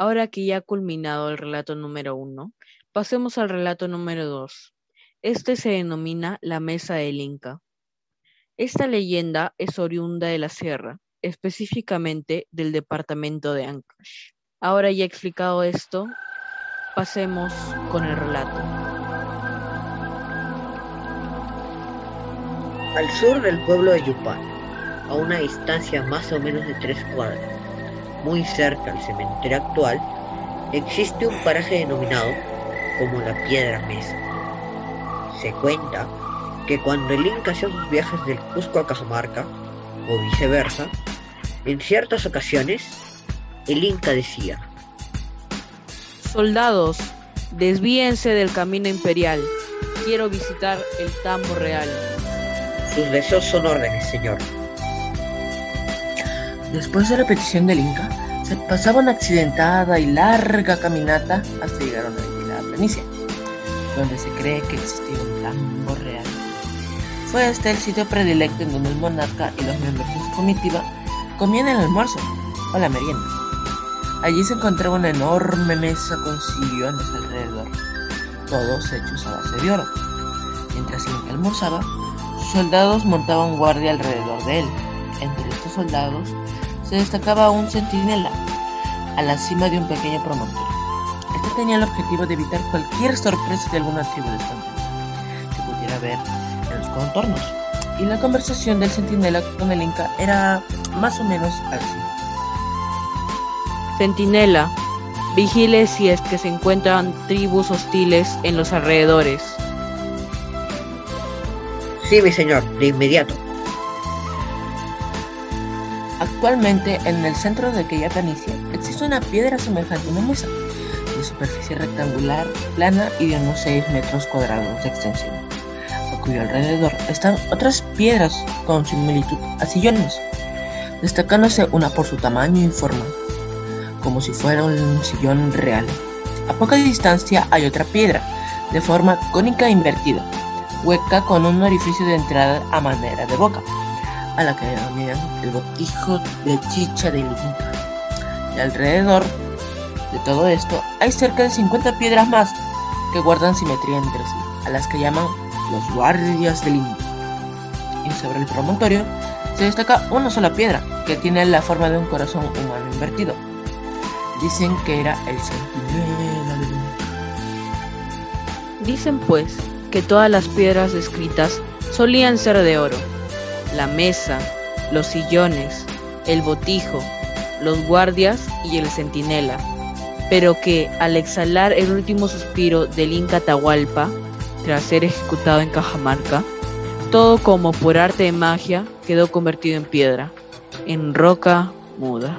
Ahora que ya ha culminado el relato número uno, pasemos al relato número dos. Este se denomina la Mesa del Inca. Esta leyenda es oriunda de la sierra, específicamente del departamento de Ancash. Ahora ya explicado esto, pasemos con el relato. Al sur del pueblo de Yupán, a una distancia más o menos de tres cuadras, muy cerca al cementerio actual, existe un paraje denominado como la Piedra Mesa. Se cuenta que cuando el Inca hacía sus viajes del Cusco a Cajamarca, o viceversa, en ciertas ocasiones, el Inca decía, Soldados, desvíense del camino imperial. Quiero visitar el Tambo Real. Sus deseos son órdenes, señor. Después de la petición del Inca, se pasaba una accidentada y larga caminata hasta llegar a una la planicie, donde se cree que existía un tambo real. Fue este el sitio predilecto en donde el monarca y los miembros de su comitiva comían el almuerzo o la merienda. Allí se encontraba una enorme mesa con sillones alrededor, todos hechos a base de oro. Mientras el almorzaba, soldados montaban guardia alrededor de él. Entre estos soldados se destacaba un centinela a la cima de un pequeño promontorio. Este tenía el objetivo de evitar cualquier sorpresa de alguna tribu desconocida que pudiera ver en los contornos. Y la conversación del centinela con el Inca era más o menos así. Centinela, vigile si es que se encuentran tribus hostiles en los alrededores. Sí, mi señor, de inmediato. Actualmente, en el centro de aquella planicie, existe una piedra semejante a una mesa, de superficie rectangular, plana y de unos 6 metros cuadrados de extensión, a cuyo alrededor están otras piedras con similitud a sillones, destacándose una por su tamaño y forma, como si fuera un sillón real. A poca distancia hay otra piedra, de forma cónica invertida, hueca con un orificio de entrada a manera de boca a la que denominan el botijo de chicha del Inca. Y alrededor de todo esto hay cerca de 50 piedras más que guardan simetría entre sí, a las que llaman los guardias del Inca. Y sobre el promontorio se destaca una sola piedra que tiene la forma de un corazón humano invertido. Dicen que era el centinela del Inca. Dicen pues que todas las piedras descritas solían ser de oro la mesa, los sillones, el botijo, los guardias y el centinela, pero que al exhalar el último suspiro del Inca Atahualpa, tras ser ejecutado en Cajamarca, todo como por arte de magia quedó convertido en piedra, en roca muda.